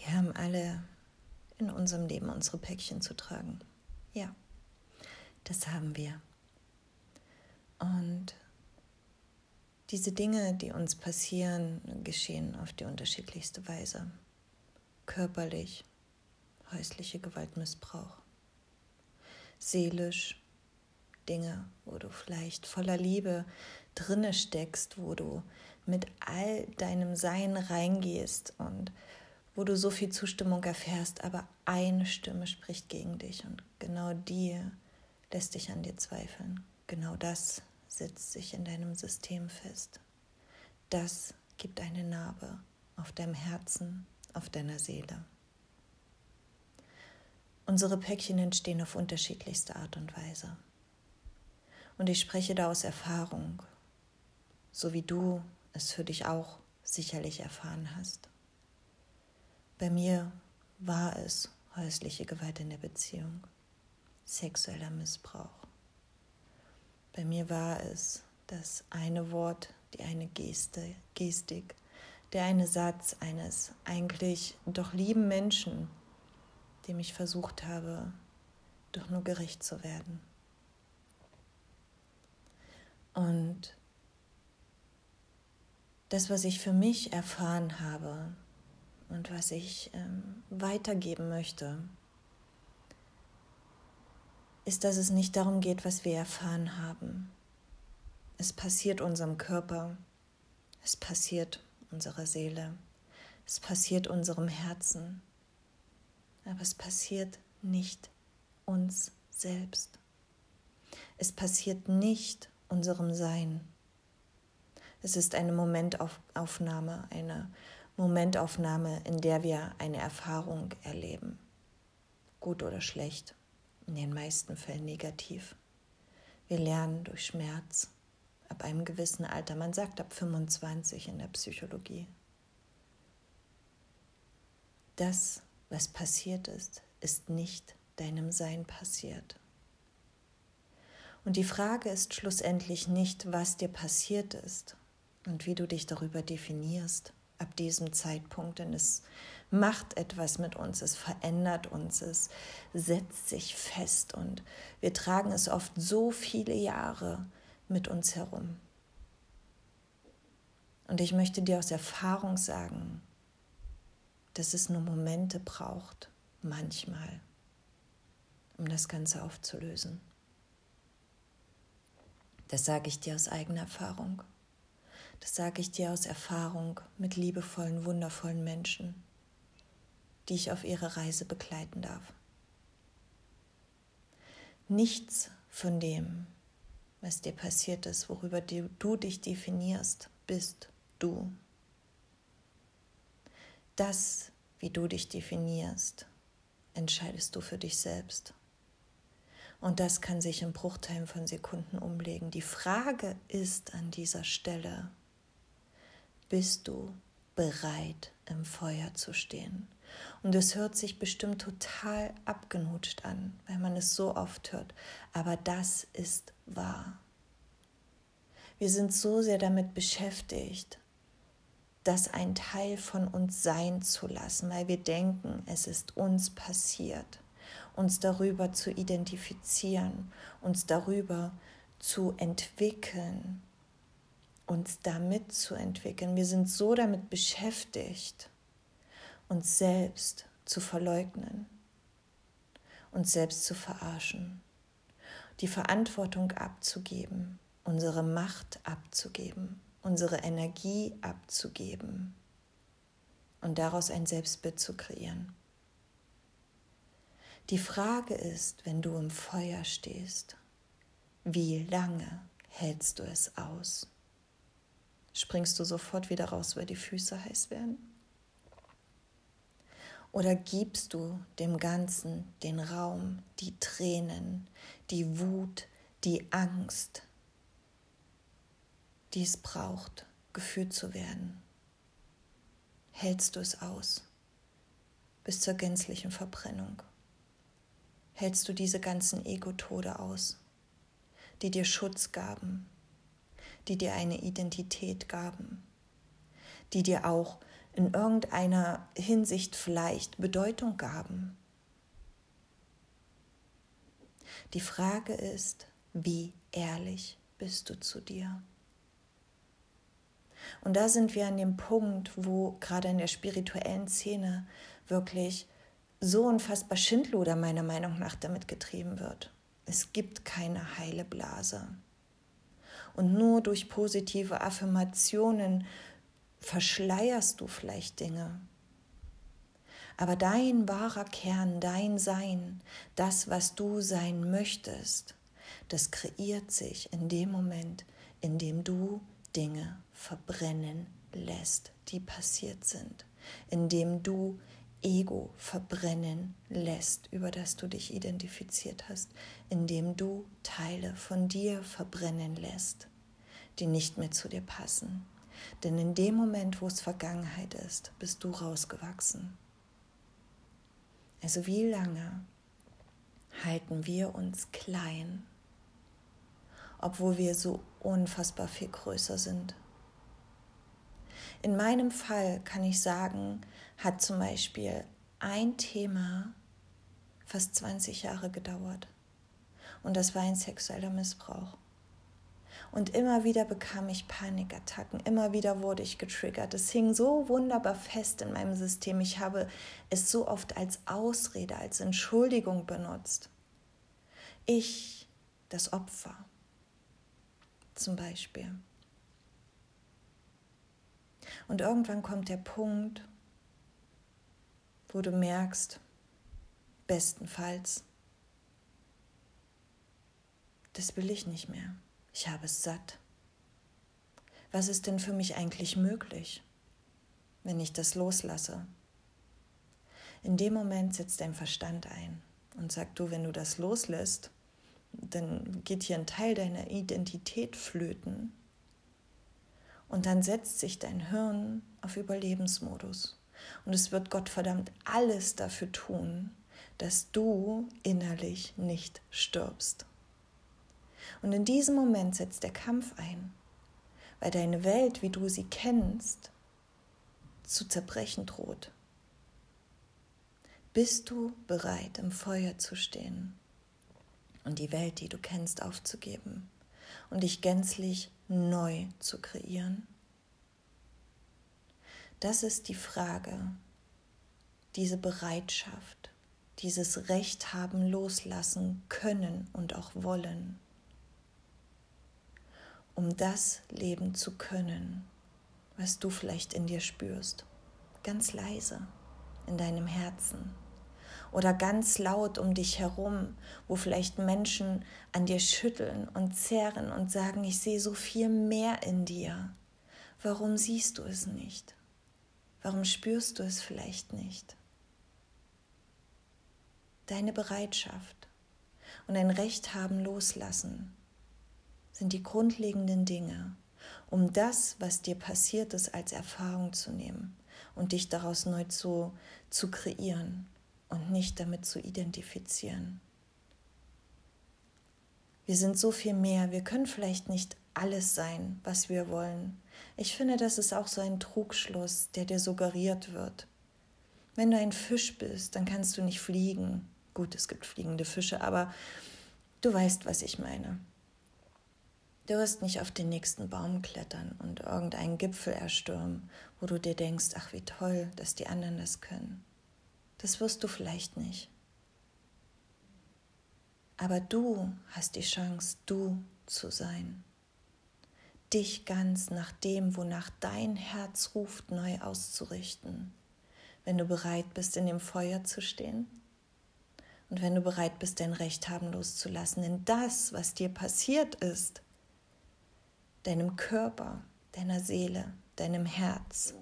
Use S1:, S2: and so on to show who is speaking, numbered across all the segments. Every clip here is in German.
S1: Wir haben alle in unserem Leben unsere Päckchen zu tragen. Ja, das haben wir. Und diese Dinge, die uns passieren, geschehen auf die unterschiedlichste Weise. Körperlich, häusliche Gewaltmissbrauch. Seelisch, Dinge, wo du vielleicht voller Liebe drinne steckst, wo du mit all deinem Sein reingehst und wo du so viel Zustimmung erfährst, aber eine Stimme spricht gegen dich und genau die lässt dich an dir zweifeln. Genau das setzt sich in deinem System fest. Das gibt eine Narbe auf deinem Herzen, auf deiner Seele. Unsere Päckchen entstehen auf unterschiedlichste Art und Weise. Und ich spreche da aus Erfahrung, so wie du es für dich auch sicherlich erfahren hast. Bei mir war es häusliche Gewalt in der Beziehung, sexueller Missbrauch. Bei mir war es das eine Wort, die eine Geste, Gestik, der eine Satz eines eigentlich doch lieben Menschen, dem ich versucht habe, doch nur gerecht zu werden. Und das, was ich für mich erfahren habe und was ich ähm, weitergeben möchte, ist, dass es nicht darum geht, was wir erfahren haben. Es passiert unserem Körper, es passiert unserer Seele, es passiert unserem Herzen, aber es passiert nicht uns selbst. Es passiert nicht unserem Sein. Es ist eine Momentaufnahme, eine Momentaufnahme, in der wir eine Erfahrung erleben, gut oder schlecht in den meisten Fällen negativ. Wir lernen durch Schmerz ab einem gewissen Alter, man sagt ab 25 in der Psychologie. Das, was passiert ist, ist nicht deinem Sein passiert. Und die Frage ist schlussendlich nicht, was dir passiert ist und wie du dich darüber definierst ab diesem Zeitpunkt, denn es macht etwas mit uns, es verändert uns, es setzt sich fest und wir tragen es oft so viele Jahre mit uns herum. Und ich möchte dir aus Erfahrung sagen, dass es nur Momente braucht, manchmal, um das Ganze aufzulösen. Das sage ich dir aus eigener Erfahrung. Das sage ich dir aus Erfahrung mit liebevollen, wundervollen Menschen die ich auf ihre Reise begleiten darf. Nichts von dem, was dir passiert ist, worüber du dich definierst, bist du. Das, wie du dich definierst, entscheidest du für dich selbst. Und das kann sich in Bruchteilen von Sekunden umlegen. Die Frage ist an dieser Stelle, bist du bereit, im Feuer zu stehen? Und es hört sich bestimmt total abgenutscht an, weil man es so oft hört. Aber das ist wahr. Wir sind so sehr damit beschäftigt, das ein Teil von uns sein zu lassen, weil wir denken, es ist uns passiert, uns darüber zu identifizieren, uns darüber zu entwickeln, uns damit zu entwickeln. Wir sind so damit beschäftigt, uns selbst zu verleugnen, uns selbst zu verarschen, die Verantwortung abzugeben, unsere Macht abzugeben, unsere Energie abzugeben und daraus ein Selbstbild zu kreieren. Die Frage ist, wenn du im Feuer stehst, wie lange hältst du es aus? Springst du sofort wieder raus, weil die Füße heiß werden? Oder gibst du dem Ganzen den Raum, die Tränen, die Wut, die Angst, die es braucht, gefühlt zu werden? Hältst du es aus bis zur gänzlichen Verbrennung? Hältst du diese ganzen Ego-Tode aus, die dir Schutz gaben, die dir eine Identität gaben, die dir auch in irgendeiner Hinsicht vielleicht Bedeutung gaben. Die Frage ist, wie ehrlich bist du zu dir? Und da sind wir an dem Punkt, wo gerade in der spirituellen Szene wirklich so unfassbar Schindluder meiner Meinung nach damit getrieben wird. Es gibt keine heile Blase. Und nur durch positive Affirmationen verschleierst du vielleicht Dinge. Aber dein wahrer Kern, dein Sein, das, was du sein möchtest, das kreiert sich in dem Moment, in dem du Dinge verbrennen lässt, die passiert sind, in dem du Ego verbrennen lässt, über das du dich identifiziert hast, indem du Teile von dir verbrennen lässt, die nicht mehr zu dir passen. Denn in dem Moment, wo es Vergangenheit ist, bist du rausgewachsen. Also wie lange halten wir uns klein, obwohl wir so unfassbar viel größer sind? In meinem Fall kann ich sagen, hat zum Beispiel ein Thema fast 20 Jahre gedauert. Und das war ein sexueller Missbrauch. Und immer wieder bekam ich Panikattacken, immer wieder wurde ich getriggert. Es hing so wunderbar fest in meinem System. Ich habe es so oft als Ausrede, als Entschuldigung benutzt. Ich, das Opfer, zum Beispiel. Und irgendwann kommt der Punkt, wo du merkst, bestenfalls, das will ich nicht mehr. Ich habe es satt. Was ist denn für mich eigentlich möglich, wenn ich das loslasse? In dem Moment setzt dein Verstand ein und sagt du, wenn du das loslässt, dann geht hier ein Teil deiner Identität flöten und dann setzt sich dein Hirn auf Überlebensmodus. Und es wird Gottverdammt alles dafür tun, dass du innerlich nicht stirbst. Und in diesem Moment setzt der Kampf ein, weil deine Welt, wie du sie kennst, zu zerbrechen droht. Bist du bereit, im Feuer zu stehen und die Welt, die du kennst, aufzugeben und dich gänzlich neu zu kreieren? Das ist die Frage, diese Bereitschaft, dieses Recht haben, loslassen können und auch wollen um das leben zu können, was du vielleicht in dir spürst, ganz leise in deinem Herzen oder ganz laut um dich herum, wo vielleicht Menschen an dir schütteln und zerren und sagen, ich sehe so viel mehr in dir. Warum siehst du es nicht? Warum spürst du es vielleicht nicht? Deine Bereitschaft und ein Recht haben loslassen sind die grundlegenden Dinge, um das, was dir passiert ist, als Erfahrung zu nehmen und dich daraus neu zu, zu kreieren und nicht damit zu identifizieren. Wir sind so viel mehr, wir können vielleicht nicht alles sein, was wir wollen. Ich finde, das ist auch so ein Trugschluss, der dir suggeriert wird. Wenn du ein Fisch bist, dann kannst du nicht fliegen. Gut, es gibt fliegende Fische, aber du weißt, was ich meine. Du wirst nicht auf den nächsten Baum klettern und irgendeinen Gipfel erstürmen, wo du dir denkst, ach wie toll, dass die anderen das können. Das wirst du vielleicht nicht. Aber du hast die Chance, du zu sein. Dich ganz nach dem, wonach dein Herz ruft, neu auszurichten. Wenn du bereit bist, in dem Feuer zu stehen und wenn du bereit bist, dein Recht haben loszulassen. Denn das, was dir passiert ist, deinem Körper, deiner Seele, deinem Herz,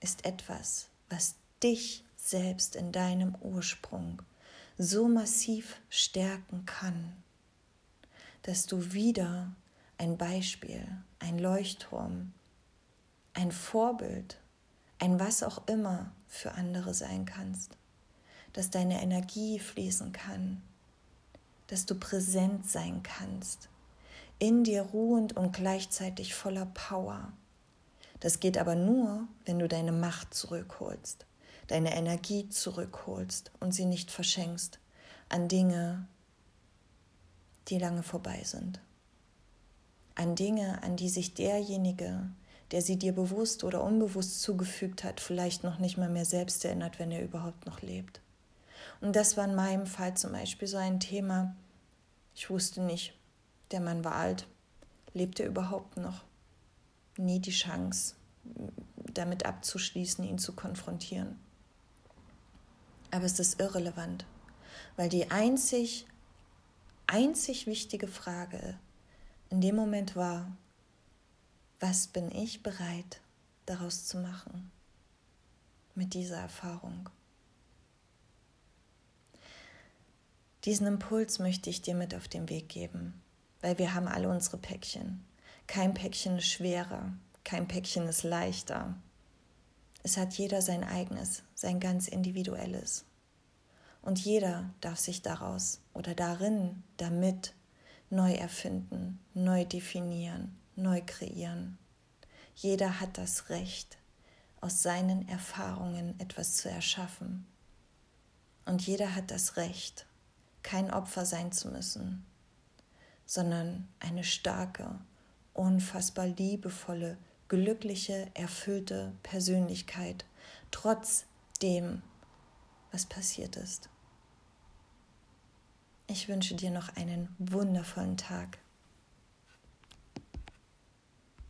S1: ist etwas, was dich selbst in deinem Ursprung so massiv stärken kann, dass du wieder ein Beispiel, ein Leuchtturm, ein Vorbild, ein was auch immer für andere sein kannst, dass deine Energie fließen kann, dass du präsent sein kannst, in dir ruhend und gleichzeitig voller Power, Das geht aber nur, wenn du deine Macht zurückholst, deine Energie zurückholst und sie nicht verschenkst an Dinge, die lange vorbei sind. An Dinge, an die sich derjenige, der sie dir bewusst oder unbewusst zugefügt hat, vielleicht noch nicht mal mehr selbst erinnert, wenn er überhaupt noch lebt. Und das war in meinem Fall zum Beispiel so ein Thema. Ich wusste nicht, der Mann war alt, lebt er überhaupt noch? Nie die Chance, damit abzuschließen, ihn zu konfrontieren. Aber es ist irrelevant, weil die einzig, einzig wichtige Frage in dem Moment war, was bin ich bereit daraus zu machen mit dieser Erfahrung? Diesen Impuls möchte ich dir mit auf den Weg geben, weil wir haben alle unsere Päckchen. Kein Päckchen ist schwerer, kein Päckchen ist leichter. Es hat jeder sein eigenes, sein ganz individuelles. Und jeder darf sich daraus oder darin, damit neu erfinden, neu definieren, neu kreieren. Jeder hat das Recht, aus seinen Erfahrungen etwas zu erschaffen. Und jeder hat das Recht, kein Opfer sein zu müssen, sondern eine starke, unfassbar liebevolle, glückliche, erfüllte Persönlichkeit, trotz dem, was passiert ist. Ich wünsche dir noch einen wundervollen Tag.